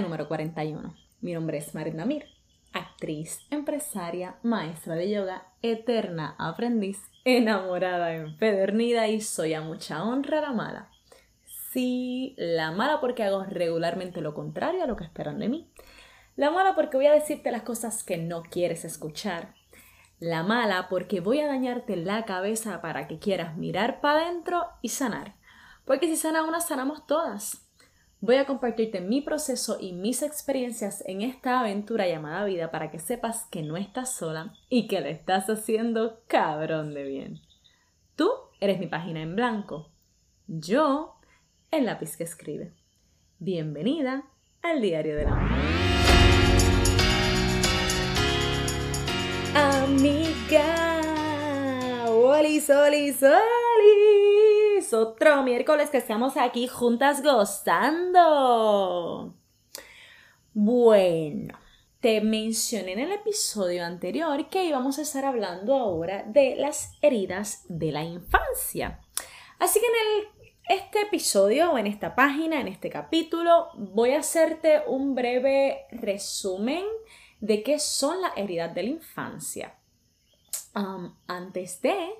número 41. Mi nombre es Marit Namir, actriz, empresaria, maestra de yoga, eterna aprendiz, enamorada, empedernida y soy a mucha honra la mala. Sí, la mala porque hago regularmente lo contrario a lo que esperan de mí. La mala porque voy a decirte las cosas que no quieres escuchar. La mala porque voy a dañarte la cabeza para que quieras mirar para adentro y sanar. Porque si sana una, sanamos todas. Voy a compartirte mi proceso y mis experiencias en esta aventura llamada vida para que sepas que no estás sola y que le estás haciendo cabrón de bien. Tú eres mi página en blanco. Yo, el lápiz que escribe. Bienvenida al Diario de la Amiga, Oli otro miércoles que estamos aquí juntas gozando. Bueno, te mencioné en el episodio anterior que íbamos a estar hablando ahora de las heridas de la infancia. Así que en este episodio o en esta página, en este capítulo, voy a hacerte un breve resumen de qué son las heridas de la infancia. antes de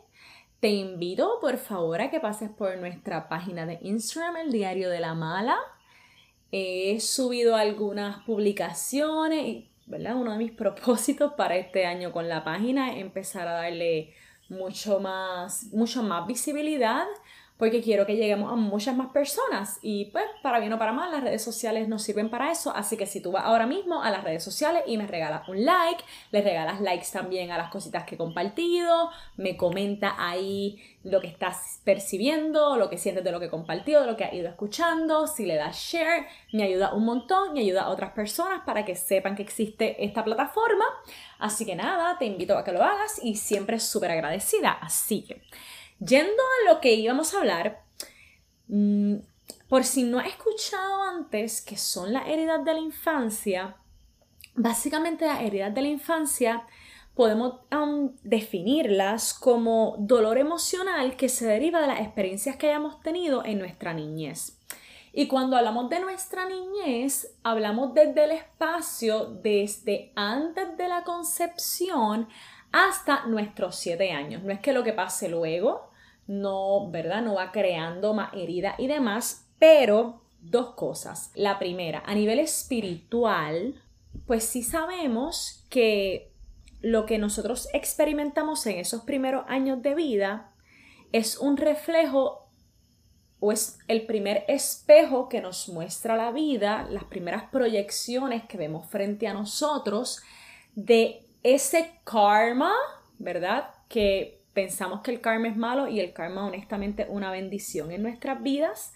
te invito por favor a que pases por nuestra página de Instagram, el diario de la mala. He subido algunas publicaciones ¿verdad? Uno de mis propósitos para este año con la página es empezar a darle mucho más, mucho más visibilidad porque quiero que lleguemos a muchas más personas. Y pues para bien o para mal las redes sociales nos sirven para eso, así que si tú vas ahora mismo a las redes sociales y me regalas un like, le regalas likes también a las cositas que he compartido, me comenta ahí lo que estás percibiendo, lo que sientes de lo que he compartido, de lo que has ido escuchando, si le das share, me ayuda un montón y ayuda a otras personas para que sepan que existe esta plataforma, así que nada, te invito a que lo hagas y siempre súper agradecida, así que... Yendo a lo que íbamos a hablar, mm, por si no has escuchado antes, que son las heridas de la infancia, básicamente las heridas de la infancia podemos definirlas como dolor emocional que se deriva de las experiencias que hayamos tenido en nuestra niñez. Y cuando hablamos de nuestra niñez, hablamos desde el espacio desde antes de la concepción hasta nuestros siete años. No es que lo que pase luego, no, ¿verdad? No va creando más herida y demás, pero dos cosas. La primera, a nivel espiritual, pues sí sabemos que lo que nosotros experimentamos en esos primeros años de vida es un reflejo o es el primer espejo que nos muestra la vida, las primeras proyecciones que vemos frente a nosotros de ese karma, ¿verdad? Que pensamos que el karma es malo y el karma honestamente una bendición en nuestras vidas.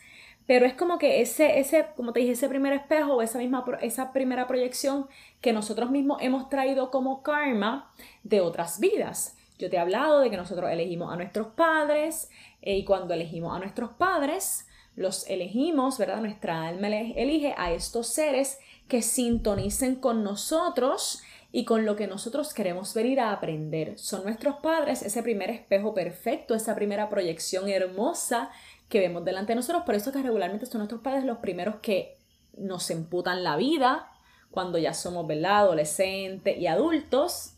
Pero es como que ese, ese, como te dije, ese primer espejo o esa misma, esa primera proyección que nosotros mismos hemos traído como karma de otras vidas. Yo te he hablado de que nosotros elegimos a nuestros padres eh, y cuando elegimos a nuestros padres, los elegimos, ¿verdad? Nuestra alma elige a estos seres que sintonicen con nosotros y con lo que nosotros queremos venir a aprender. Son nuestros padres ese primer espejo perfecto, esa primera proyección hermosa que vemos delante de nosotros. Por eso que regularmente son nuestros padres los primeros que nos emputan la vida cuando ya somos ¿verdad? adolescentes y adultos.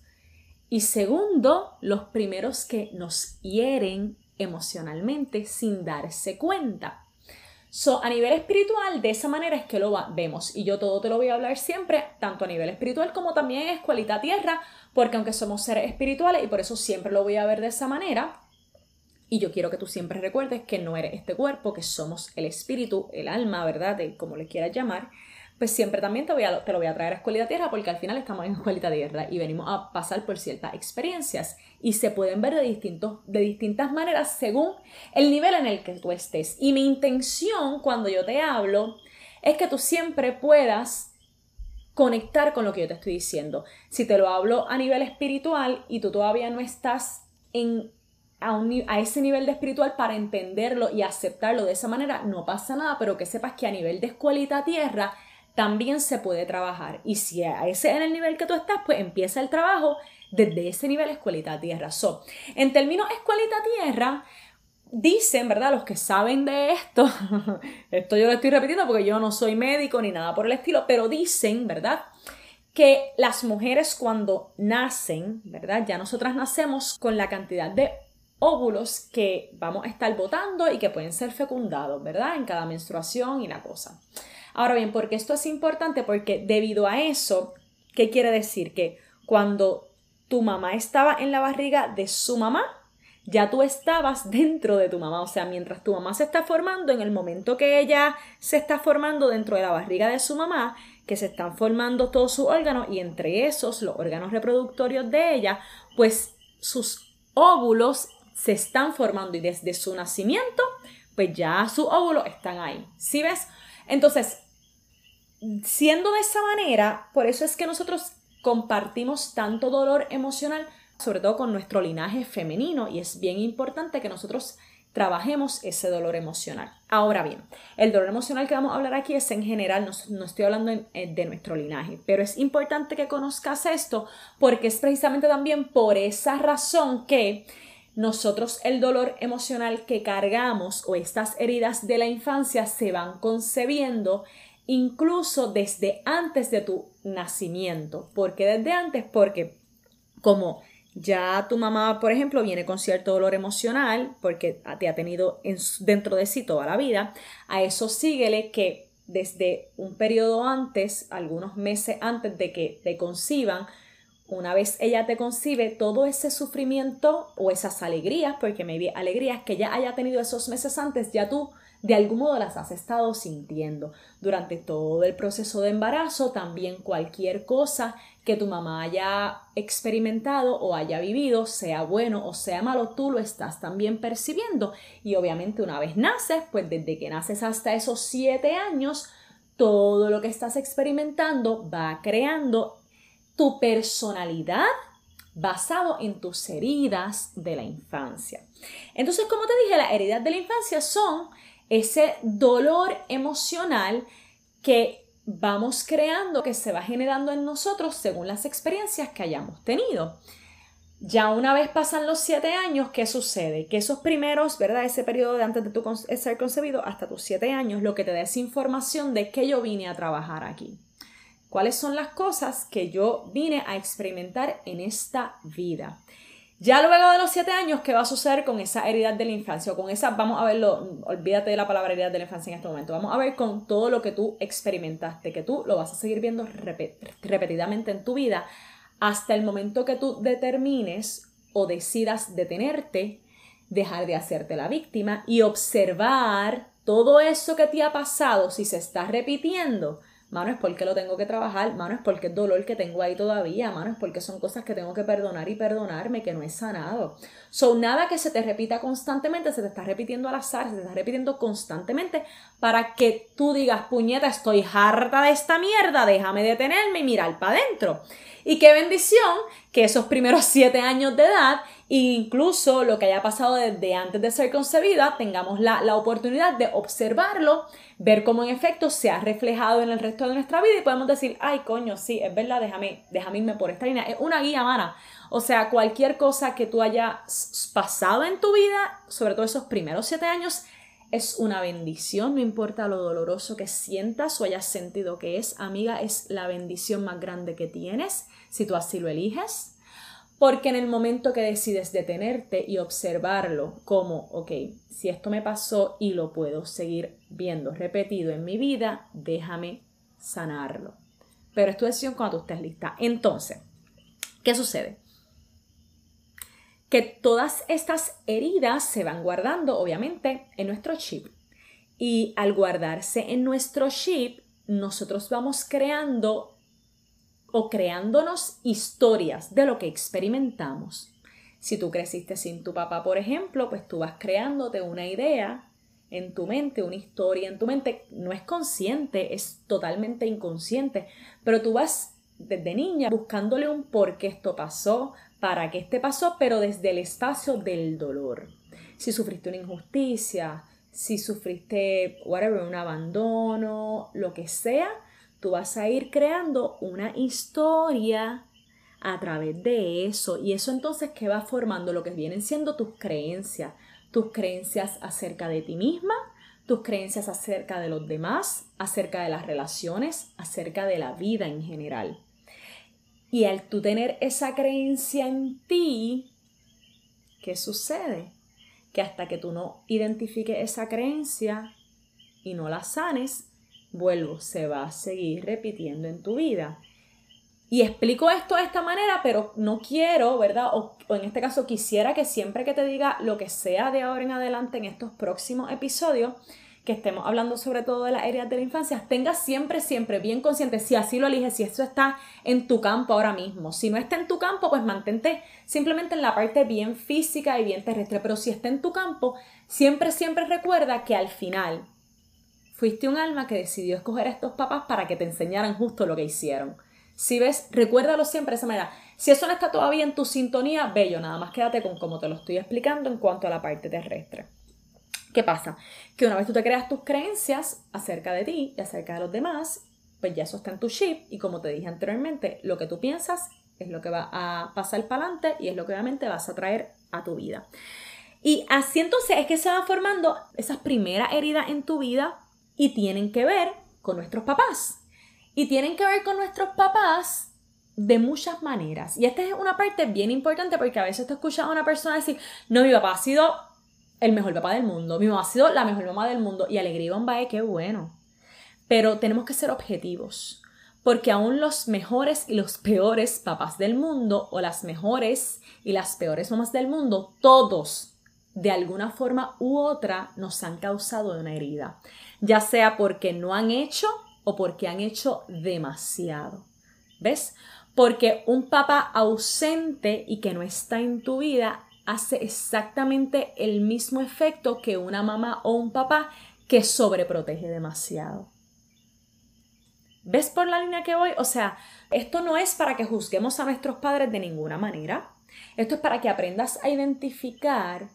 Y segundo, los primeros que nos hieren emocionalmente sin darse cuenta. So, a nivel espiritual, de esa manera es que lo vemos. Y yo todo te lo voy a hablar siempre, tanto a nivel espiritual como también en escuelita tierra, porque aunque somos seres espirituales y por eso siempre lo voy a ver de esa manera, y yo quiero que tú siempre recuerdes que no eres este cuerpo, que somos el espíritu, el alma, ¿verdad? De como le quieras llamar pues siempre también te, voy a, te lo voy a traer a Escuelita Tierra porque al final estamos en Escuelita Tierra y venimos a pasar por ciertas experiencias y se pueden ver de, distintos, de distintas maneras según el nivel en el que tú estés. Y mi intención cuando yo te hablo es que tú siempre puedas conectar con lo que yo te estoy diciendo. Si te lo hablo a nivel espiritual y tú todavía no estás en a, a, ese nivel de espiritual para entenderlo y aceptarlo de esa manera, no pasa nada, pero que sepas que a nivel de escuelita tierra también se puede trabajar. Y si a ese en el nivel que tú estás, pues empieza el trabajo desde ese nivel escuelita tierra. So, en términos escuelita tierra, dicen, ¿verdad? Los que saben de esto, esto yo lo estoy repitiendo porque yo no soy médico ni nada por el estilo, pero dicen, ¿verdad? Que las mujeres cuando nacen, ¿verdad? Ya nosotras nacemos con la cantidad de óvulos que vamos a estar botando y que pueden ser fecundados, ¿verdad? En cada menstruación y la cosa. Ahora bien, porque esto es importante? Porque debido a eso, ¿qué quiere decir? Que cuando tu mamá estaba en la barriga de su mamá, ya tú estabas dentro de tu mamá. O sea, mientras tu mamá se está formando, en el momento que ella se está formando dentro de la barriga de su mamá, que se están formando todos sus órganos y entre esos los órganos reproductorios de ella, pues sus óvulos se están formando y desde su nacimiento, pues ya sus óvulos están ahí. ¿Sí ves? Entonces, siendo de esa manera, por eso es que nosotros compartimos tanto dolor emocional, sobre todo con nuestro linaje femenino, y es bien importante que nosotros trabajemos ese dolor emocional. Ahora bien, el dolor emocional que vamos a hablar aquí es en general, no, estoy hablando de nuestro linaje, pero es importante que conozcas esto porque es precisamente también por esa razón que nosotros el dolor emocional que cargamos o estas heridas de la infancia se van concebiendo incluso desde antes de tu nacimiento. ¿Por qué desde antes? Porque como ya tu mamá, por ejemplo, viene con cierto dolor emocional porque te ha tenido dentro de sí toda la vida, a eso síguele que desde un periodo antes, algunos meses antes de que te conciban, una vez ella te concibe, todo ese sufrimiento o esas alegrías, porque me vi alegrías que ya haya tenido esos meses antes, ya tú de algún modo las has estado sintiendo durante todo el proceso de embarazo, también cualquier cosa que tu mamá haya experimentado o haya vivido, sea bueno o sea malo, tú lo estás también percibiendo. Y obviamente una vez naces, pues desde que naces hasta esos siete años, todo lo que estás experimentando va creando tu personalidad basado en tus heridas de la infancia. Entonces, como te dije, las heridas de la infancia son ese dolor emocional que vamos creando, que se va generando en nosotros según las experiencias que hayamos tenido. Ya una vez pasan los siete años, ¿qué sucede? Que esos primeros, ¿verdad? Ese periodo de antes de tu ser concebido hasta tus siete años, lo que te da es información de que yo vine a trabajar aquí. ¿Cuáles son las cosas que yo vine a experimentar en esta vida? Ya luego de los siete años, ¿qué va a suceder con esa herida de la infancia? O con esa, vamos a verlo, olvídate de la palabra herida de la infancia en este momento. Vamos a ver con todo lo que tú experimentaste, que tú lo vas a seguir viendo repetidamente en tu vida hasta el momento que tú determines o decidas detenerte, dejar de hacerte la víctima y observar todo eso que te ha pasado, si se está repitiendo, Mano, es porque lo tengo que trabajar, mano, es porque es dolor que tengo ahí todavía, mano, es porque son cosas que tengo que perdonar y perdonarme, que no he sanado. Son nada que se te repita constantemente, se te está repitiendo al azar, se te está repitiendo constantemente para que tú digas, puñeta, estoy harta de esta mierda, déjame detenerme y mirar para adentro. Y qué bendición que esos primeros siete años de edad, incluso lo que haya pasado desde antes de ser concebida, tengamos la, la oportunidad de observarlo ver cómo en efecto se ha reflejado en el resto de nuestra vida y podemos decir, ay coño, sí, es verdad, déjame, déjame irme por esta línea. Es una guía, mana. O sea, cualquier cosa que tú hayas pasado en tu vida, sobre todo esos primeros siete años, es una bendición, no importa lo doloroso que sientas o hayas sentido que es, amiga, es la bendición más grande que tienes, si tú así lo eliges. Porque en el momento que decides detenerte y observarlo como, ok, si esto me pasó y lo puedo seguir viendo repetido en mi vida, déjame sanarlo. Pero es tu decisión cuando tú estés lista. Entonces, ¿qué sucede? Que todas estas heridas se van guardando, obviamente, en nuestro chip. Y al guardarse en nuestro chip, nosotros vamos creando o creándonos historias de lo que experimentamos. Si tú creciste sin tu papá, por ejemplo, pues tú vas creándote una idea en tu mente, una historia en tu mente. No es consciente, es totalmente inconsciente, pero tú vas desde niña buscándole un por qué esto pasó, para qué este pasó, pero desde el espacio del dolor. Si sufriste una injusticia, si sufriste, whatever, un abandono, lo que sea, tú vas a ir creando una historia a través de eso y eso entonces que va formando lo que vienen siendo tus creencias, tus creencias acerca de ti misma, tus creencias acerca de los demás, acerca de las relaciones, acerca de la vida en general. Y al tú tener esa creencia en ti, ¿qué sucede? Que hasta que tú no identifiques esa creencia y no la sanes, vuelvo, se va a seguir repitiendo en tu vida. Y explico esto de esta manera, pero no quiero, ¿verdad? O, en este caso quisiera que siempre que te diga lo que sea de ahora en adelante en estos próximos episodios, que estemos hablando sobre todo de las heridas de la infancia, tengas siempre, siempre bien consciente, si así lo eliges, si esto está en tu campo ahora mismo. Si no está en tu campo, pues mantente simplemente en la parte bien física y bien terrestre. Pero si está en tu campo, siempre, siempre recuerda que al final fuiste un alma que decidió escoger a estos papás para que te enseñaran justo lo que hicieron. Si ves, recuérdalo siempre de esa manera. Si eso no está todavía en tu sintonía, bello, nada más quédate con cómo te lo estoy explicando en cuanto a la parte terrestre. ¿Qué pasa? Que una vez tú te creas tus creencias acerca de ti y acerca de los demás, pues ya eso está en tu chip y como te dije anteriormente, lo que tú piensas es lo que va a pasar para adelante y es lo que obviamente vas a traer a tu vida. Y así entonces es que se van formando esas primeras heridas en tu vida y tienen que ver con nuestros papás. Y tienen que ver con nuestros papás de muchas maneras. Y esta es una parte bien importante porque a veces te escuchas a una persona decir, no, mi papá ha sido el mejor papá del mundo, mi mamá ha sido la mejor mamá del mundo y alegría y qué bueno. Pero tenemos que ser objetivos, porque aún los mejores y los peores papás del mundo o las mejores y las peores mamás del mundo, todos de alguna forma u otra nos han causado una herida, ya sea porque no han hecho o porque han hecho demasiado. ¿Ves? Porque un papá ausente y que no está en tu vida hace exactamente el mismo efecto que una mamá o un papá que sobreprotege demasiado. ¿Ves por la línea que voy? O sea, esto no es para que juzguemos a nuestros padres de ninguna manera. Esto es para que aprendas a identificar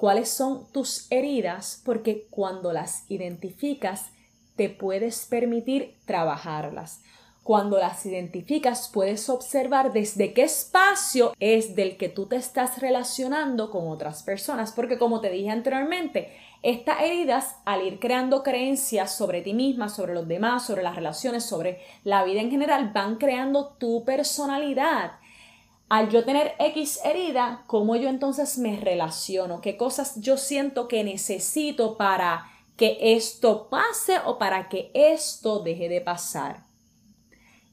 cuáles son tus heridas, porque cuando las identificas, te puedes permitir trabajarlas. Cuando las identificas, puedes observar desde qué espacio es del que tú te estás relacionando con otras personas, porque como te dije anteriormente, estas heridas, al ir creando creencias sobre ti misma, sobre los demás, sobre las relaciones, sobre la vida en general, van creando tu personalidad. Al yo tener X herida, ¿cómo yo entonces me relaciono? ¿Qué cosas yo siento que necesito para que esto pase o para que esto deje de pasar?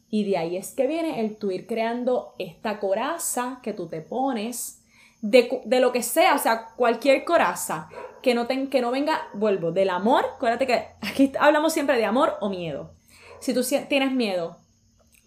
Y de ahí es que viene el tú ir creando esta coraza que tú te pones, de, lo que sea, o sea, cualquier coraza, que no, que no venga, vuelvo, del amor, acuérdate que aquí hablamos siempre de amor o miedo. Si tú tienes miedo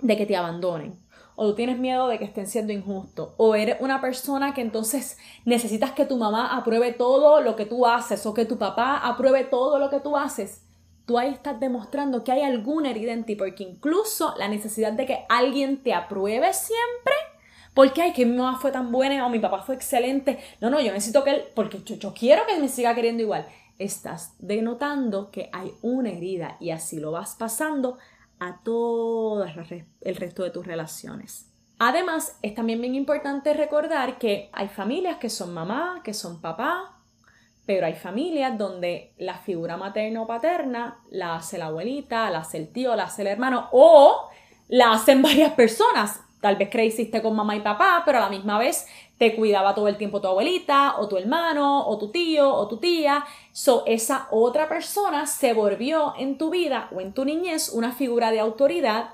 de que te abandonen, o tú tienes miedo de que estén siendo injustos, o eres una persona que entonces necesitas que tu mamá apruebe todo lo que tú haces, o que tu papá apruebe todo lo que tú haces, tú ahí estás demostrando que hay alguna herida en ti, porque incluso la necesidad de que alguien te apruebe siempre, porque ay, que mi mamá fue tan buena o mi papá fue excelente, no, no, yo necesito que él, porque yo, quiero que me siga queriendo igual. Estás denotando que hay una herida y así lo vas pasando a todo el resto de tus relaciones. Además, es también bien importante recordar que hay familias que son mamá, que son papá, pero hay familias donde la figura materna o paterna la hace la abuelita, la hace el tío, la hace el hermano o la hacen varias personas. Tal vez creciste con mamá y papá, pero a la misma vez te cuidaba todo el tiempo tu abuelita o tu hermano o tu tío o tu tía. So, esa otra persona se volvió en tu vida o en tu niñez una figura de autoridad.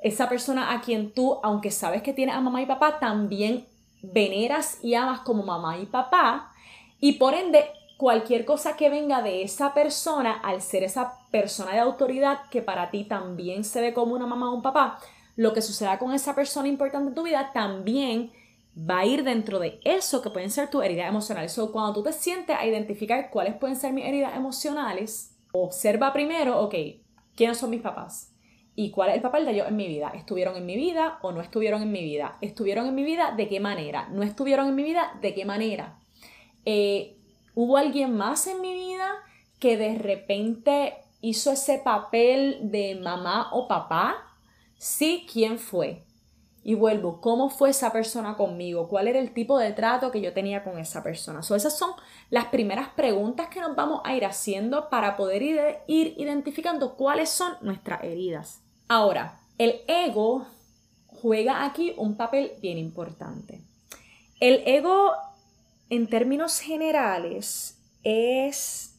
Esa persona a quien tú, aunque sabes que tiene a mamá y papá, también veneras y amas como mamá y papá. Y por ende cualquier cosa que venga de esa persona, al ser esa persona de autoridad que para ti también se ve como una mamá o un papá, lo que suceda con esa persona importante en tu vida también va a ir dentro de eso que pueden ser tus heridas emocionales. So, cuando tú te sientes a identificar cuáles pueden ser mis heridas emocionales, observa primero, ok, ¿quiénes son mis papás? ¿Y cuál es el papel de ellos en mi vida? ¿Estuvieron en mi vida o no estuvieron en mi vida? ¿Estuvieron en mi vida? ¿De qué manera? ¿No estuvieron en mi vida? ¿De qué manera? Eh, ¿Hubo alguien más en mi vida que de repente hizo ese papel de mamá o papá? Sí, ¿quién fue? y vuelvo, ¿cómo fue esa persona conmigo? ¿Cuál era el tipo de trato que yo tenía con esa persona? So, esas son las primeras preguntas que nos vamos a ir haciendo para poder ir, ir identificando cuáles son nuestras heridas. Ahora, el ego juega aquí un papel bien importante. El ego, en términos generales, es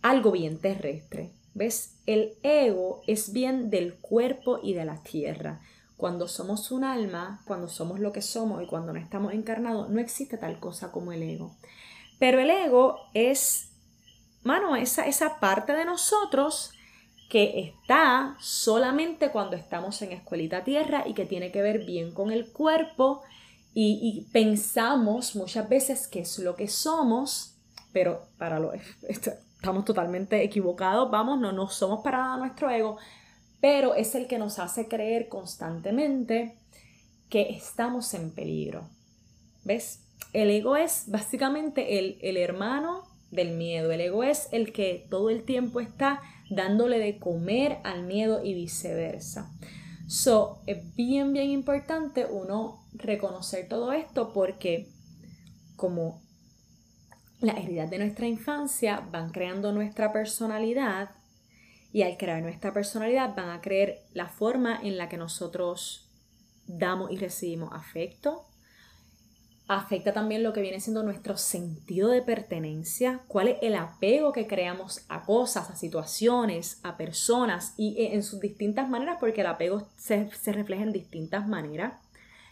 algo bien terrestre. ¿Ves? El ego es bien del cuerpo y de la tierra. Cuando somos un alma, cuando somos lo que somos y cuando no estamos encarnados, no existe tal cosa como el ego. Pero el ego es, mano, esa, esa parte de nosotros que está solamente cuando estamos en escuelita tierra y que tiene que ver bien con el cuerpo y, y pensamos muchas veces que es lo que somos, pero para lo, estamos totalmente equivocados, vamos, no, no somos para nuestro ego, pero es el que nos hace creer constantemente que estamos en peligro. ¿Ves? El ego es básicamente el, el hermano del miedo. El ego es el que todo el tiempo está dándole de comer al miedo y viceversa. So, es bien, bien importante uno reconocer todo esto porque como las heridas de nuestra infancia van creando nuestra personalidad y al crear nuestra personalidad van a creer la forma en la que nosotros damos y recibimos afecto. Afecta también lo que viene siendo nuestro sentido de pertenencia, cuál es el apego que creamos a cosas, a situaciones, a personas y en sus distintas maneras, porque el apego se, se refleja en distintas maneras.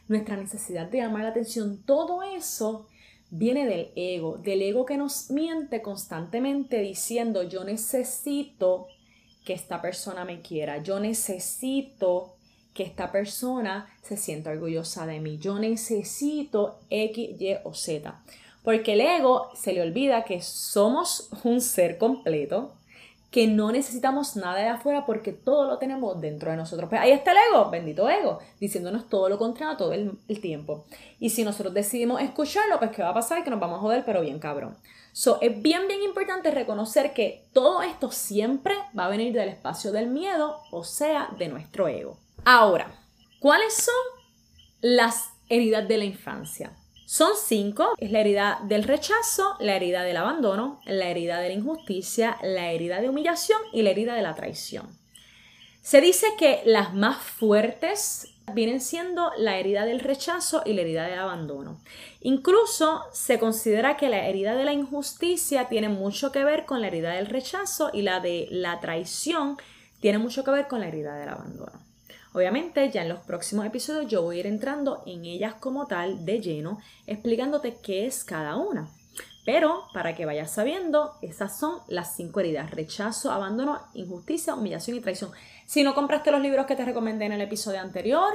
Nuestra necesidad de llamar la atención, todo eso viene del ego, del ego que nos miente constantemente diciendo yo necesito que esta persona me quiera, yo necesito que esta persona se sienta orgullosa de mí, yo necesito X, Y o Z. Porque el ego se le olvida que somos un ser completo, que no necesitamos nada de afuera porque todo lo tenemos dentro de nosotros. Pues ahí está el ego, bendito ego, diciéndonos todo lo contrario todo el, tiempo. Y si nosotros decidimos escucharlo, pues ¿qué va a pasar? Que nos vamos a joder, pero bien cabrón. So, es bien, bien importante reconocer que todo esto siempre va a venir del espacio del miedo, o sea, de nuestro ego. Ahora, ¿cuáles son las heridas de la infancia? Son cinco. Es la herida del rechazo, la herida del abandono, la herida de la injusticia, la herida de humillación y la herida de la traición. Se dice que las más fuertes vienen siendo la herida del rechazo y la herida del abandono. Incluso se considera que la herida de la injusticia tiene mucho que ver con la herida del rechazo y la de la traición tiene mucho que ver con la herida del abandono. Obviamente ya en los próximos episodios yo voy a ir entrando en ellas como tal de lleno, explicándote qué es cada una. Pero para que vayas sabiendo, esas son las cinco heridas. Rechazo, abandono, injusticia, humillación y traición. Si no compraste los libros que te recomendé en el episodio anterior,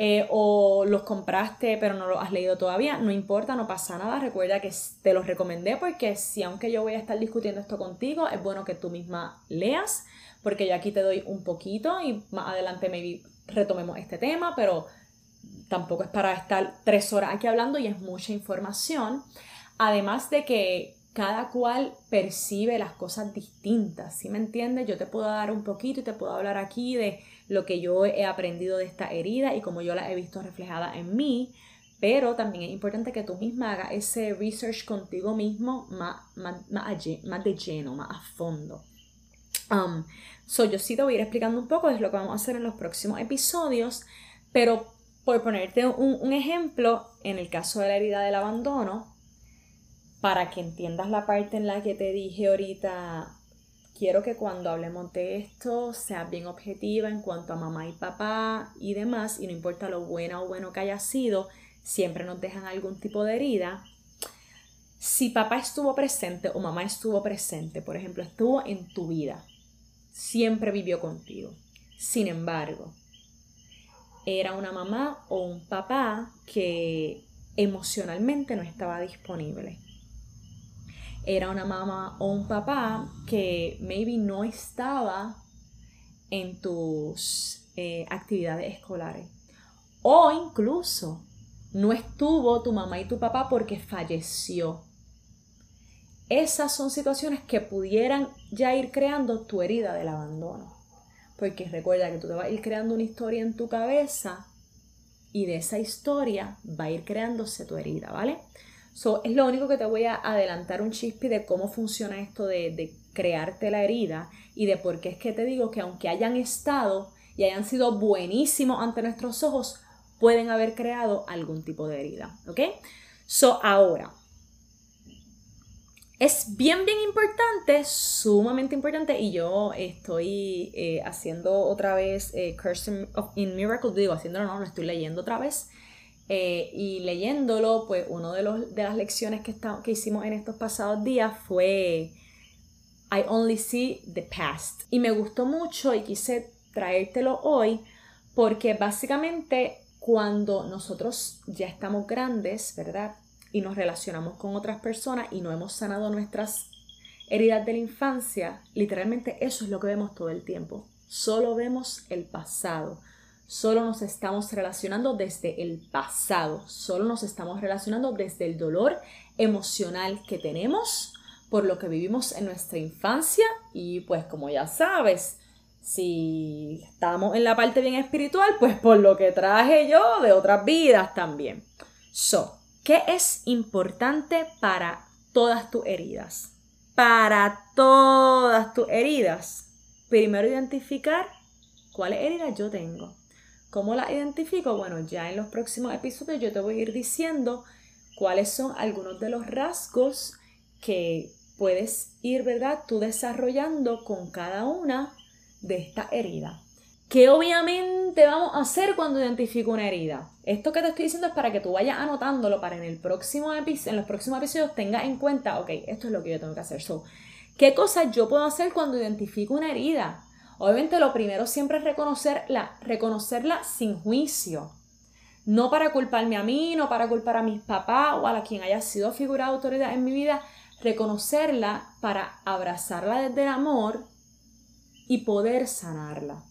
eh, o los compraste pero no los has leído todavía, no importa, no pasa nada. Recuerda que te los recomendé porque si aunque yo voy a estar discutiendo esto contigo, es bueno que tú misma leas porque yo aquí te doy un poquito y más adelante maybe retomemos este tema, pero tampoco es para estar tres horas aquí hablando y es mucha información. Además de que cada cual percibe las cosas distintas, ¿sí me entiendes? Yo te puedo dar un poquito y te puedo hablar aquí de lo que yo he aprendido de esta herida y cómo yo la he visto reflejada en mí, pero también es importante que tú misma hagas ese research contigo mismo más, más, más, de lleno, más a fondo. Um, so, yo sí te voy a ir explicando un poco de lo que vamos a hacer en los próximos episodios, pero por ponerte un, un ejemplo, en el caso de la herida del abandono, para que entiendas la parte en la que te dije ahorita, quiero que cuando hablemos de esto seas bien objetiva en cuanto a mamá y papá y demás, y no importa lo bueno o bueno que haya sido, siempre nos dejan algún tipo de herida. Si papá estuvo presente o mamá estuvo presente, por ejemplo, estuvo en tu vida, siempre vivió contigo. Sin embargo, era una mamá o un papá que emocionalmente no estaba disponible. Era una mamá o un papá que maybe no estaba en tus eh, actividades escolares. O incluso no estuvo tu mamá y tu papá porque falleció esas son situaciones que pudieran ya ir creando tu herida del abandono. Porque recuerda que tú te vas a ir creando una historia en tu cabeza y de esa historia va a ir creándose tu herida, ¿vale? So, es lo único que te voy a adelantar un chispi de cómo funciona esto de, de crearte la herida y de por qué es que te digo que aunque hayan estado y hayan sido buenísimos ante nuestros ojos, pueden haber creado algún tipo de herida, ¿ok? So, ahora, es bien, bien importante, sumamente importante, y yo estoy eh, haciendo otra vez eh, Curse in Miracle, digo, haciéndolo no, lo estoy leyendo otra vez, eh, y leyéndolo, pues una de, de las lecciones que, que hicimos en estos pasados días fue I Only See the Past. Y me gustó mucho y quise traértelo hoy porque básicamente cuando nosotros ya estamos grandes, ¿verdad? Y nos relacionamos con otras personas y no hemos sanado nuestras heridas de la infancia, literalmente eso es lo que vemos todo el tiempo. Solo vemos el pasado. Solo nos estamos relacionando desde el pasado. Solo nos estamos relacionando desde el dolor emocional que tenemos por lo que vivimos en nuestra infancia y pues como ya sabes, si estamos en la parte bien espiritual, pues por lo que traje yo de otras vidas también. So, ¿qué es importante para todas tus heridas? Para todas tus heridas, primero identificar cuáles heridas yo tengo. ¿Cómo las identifico? Bueno, ya en los próximos episodios yo te voy a ir diciendo cuáles son algunos de los rasgos que puedes ir, ¿verdad? Tú desarrollando con cada una de esta herida. ¿Qué obviamente vamos a hacer cuando identifico una herida? Esto que te estoy diciendo es para que tú vayas anotándolo para en el próximo en los próximos episodios tengas en cuenta, ok, esto es lo que yo tengo que hacer. So, ¿Qué cosas yo puedo hacer cuando identifico una herida? Obviamente lo primero siempre es reconocerla, reconocerla sin juicio. No para culparme a mí, no para culpar a mis papás o a quien haya sido figura de autoridad en mi vida, reconocerla para abrazarla desde el amor y poder sanarla.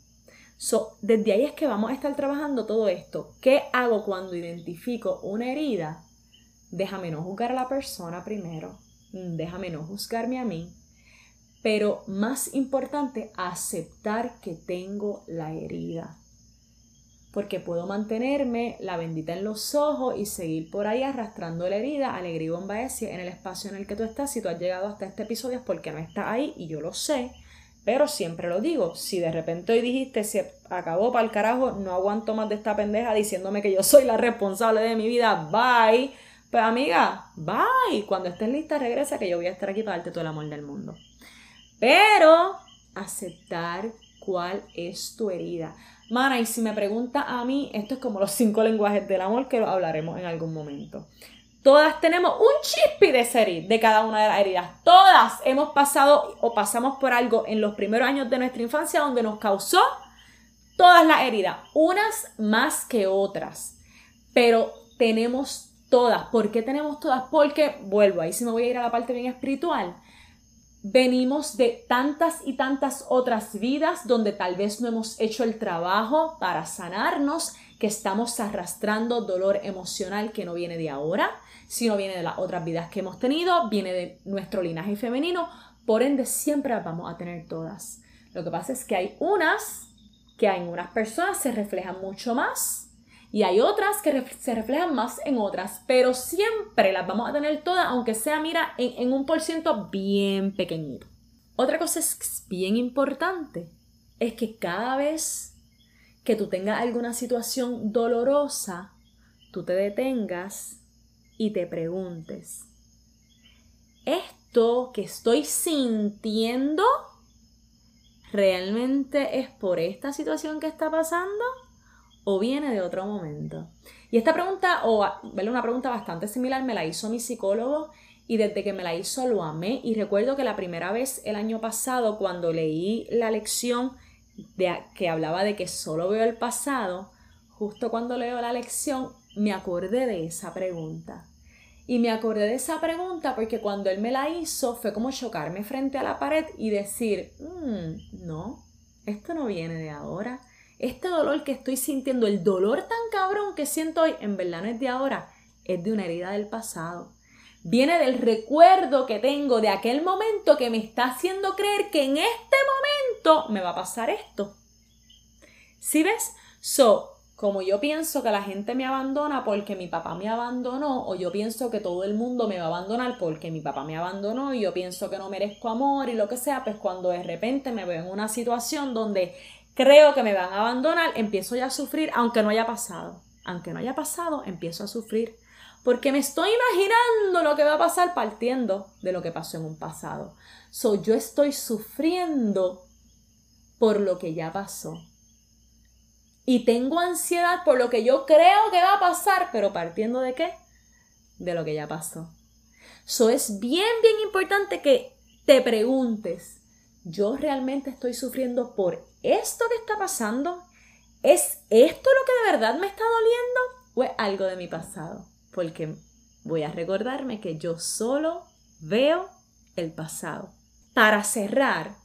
So, desde ahí es que vamos a estar trabajando todo esto. ¿Qué hago cuando identifico una herida? Déjame no juzgar a la persona primero, mm, déjame no juzgarme a mí, pero más importante, aceptar que tengo la herida. Porque puedo mantenerme la bendita en los ojos y seguir por ahí arrastrando la herida, alegría y bomba en el espacio en el que tú estás. Si tú has llegado hasta este episodio es porque no estás ahí y yo lo sé pero siempre lo digo, si de repente hoy dijiste, se acabó para el carajo, no aguanto más de esta pendeja diciéndome que yo soy la responsable de mi vida, bye. Pues amiga, bye. Cuando estés lista, regresa que yo voy a estar aquí para darte todo el amor del mundo. Pero aceptar cuál es tu herida. Mana, y si me pregunta a mí, esto es como los cinco lenguajes del amor que lo hablaremos en algún momento. Todas tenemos un chispi de serie de cada una de las heridas. Todas hemos pasado o pasamos por algo en los primeros años de nuestra infancia donde nos causó todas las heridas, unas más que otras. Pero tenemos todas. ¿Por qué tenemos todas? Porque, vuelvo, ahí sí me voy a ir a la parte bien espiritual. Venimos de tantas y tantas otras vidas donde tal vez no hemos hecho el trabajo para sanarnos, que estamos arrastrando dolor emocional que no viene de ahora, sino viene de las otras vidas que hemos tenido, viene de nuestro linaje femenino, por ende siempre las vamos a tener todas. Lo que pasa es que hay unas que en unas personas se reflejan mucho más y hay otras que se reflejan más en otras, pero siempre las vamos a tener todas, aunque sea, mira, en, un por ciento bien pequeñito. Otra cosa es bien importante, es que cada vez que tú tengas alguna situación dolorosa, tú te detengas y te preguntes, ¿esto que estoy sintiendo realmente es por esta situación que está pasando o viene de otro momento? Y esta pregunta, o una pregunta bastante similar, me la hizo mi psicólogo y desde que me la hizo lo amé. Y recuerdo que la primera vez el año pasado, cuando leí la lección de, que hablaba de que solo veo el pasado, justo cuando leo la lección, me acordé de esa pregunta. Y me acordé de esa pregunta porque cuando él me la hizo fue como chocarme frente a la pared y decir, mm, no, esto no viene de ahora. Este dolor que estoy sintiendo, el dolor tan cabrón que siento hoy, en verdad no es de ahora, es de una herida del pasado. Viene del recuerdo que tengo de aquel momento que me está haciendo creer que en este momento me va a pasar esto. ¿Sí ves? So, como yo pienso que la gente me abandona porque mi papá me abandonó, o yo pienso que todo el mundo me va a abandonar porque mi papá me abandonó, y yo pienso que no merezco amor y lo que sea, pues cuando de repente me veo en una situación donde creo que me van a abandonar, empiezo ya a sufrir, aunque no haya pasado. Aunque no haya pasado, empiezo a sufrir. Porque me estoy imaginando lo que va a pasar partiendo de lo que pasó en un pasado. So, yo estoy sufriendo por lo que ya pasó y tengo ansiedad por lo que yo creo que va a pasar, pero partiendo de qué? De lo que ya pasó. Eso es bien, bien importante que te preguntes, ¿yo realmente estoy sufriendo por esto que está pasando? ¿Es esto lo que de verdad me está doliendo? ¿O es algo de mi pasado? Porque voy a recordarme que yo solo veo el pasado. Para cerrar,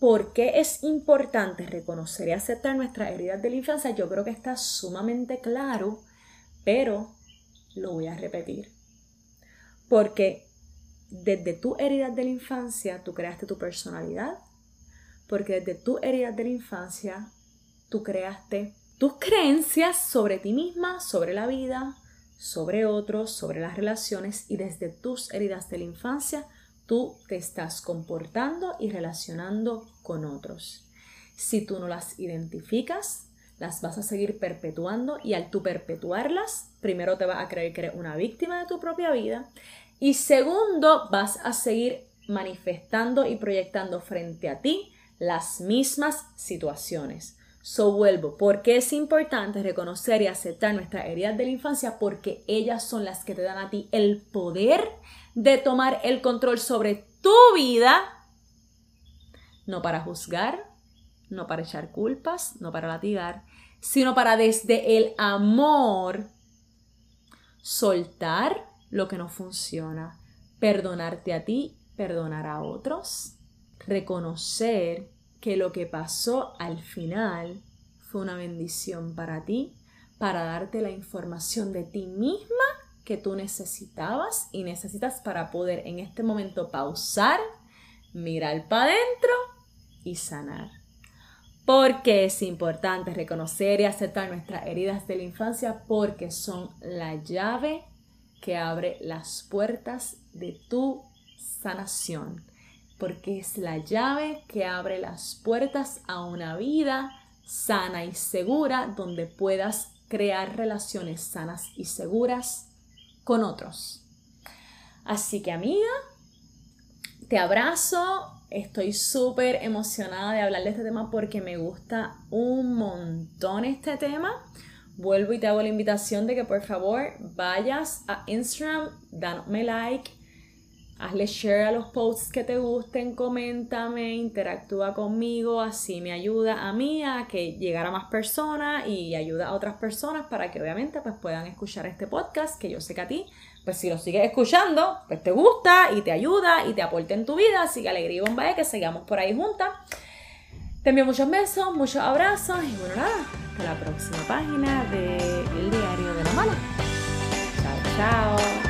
¿Por qué es importante reconocer y aceptar nuestras heridas de la infancia? Yo creo que está sumamente claro, pero lo voy a repetir. Porque desde tu heridas de la infancia tú creaste tu personalidad, porque desde tu heridas de la infancia tú creaste tus creencias sobre ti misma, sobre la vida, sobre otros, sobre las relaciones y desde tus heridas de la infancia tú te estás comportando y relacionando con otros. Si tú no las identificas, las vas a seguir perpetuando y al tú perpetuarlas, primero te vas a creer que eres una víctima de tu propia vida y segundo, vas a seguir manifestando y proyectando frente a ti las mismas situaciones. So vuelvo, porque es importante reconocer y aceptar nuestras heridas de la infancia porque ellas son las que te dan a ti el poder de tomar el control sobre tu vida, no para juzgar, no para echar culpas, no para latigar, sino para desde el amor soltar lo que no funciona, perdonarte a ti, perdonar a otros, reconocer que lo que pasó al final fue una bendición para ti, para darte la información de ti misma que tú necesitabas y necesitas para poder en este momento pausar, mirar para adentro y sanar. Porque es importante reconocer y aceptar nuestras heridas de la infancia porque son la llave que abre las puertas de tu sanación. Porque es la llave que abre las puertas a una vida sana y segura donde puedas crear relaciones sanas y seguras con otros. Así que amiga, te abrazo. Estoy súper emocionada de hablar de este tema porque me gusta un montón este tema. Vuelvo y te hago la invitación de que por favor vayas a Instagram, dame like, hazle share a los posts que te gusten, coméntame, interactúa conmigo, así me ayuda a mí a que llegara a más personas y ayuda a otras personas para que obviamente pues puedan escuchar este podcast que yo sé que a ti pues si lo sigues escuchando pues te gusta y te ayuda y te aporta en tu vida, así que alegría y bomba que sigamos por ahí juntas. Te envío muchos besos, muchos abrazos y bueno nada, hasta la próxima página de El Diario de la Mala. Chao, chao.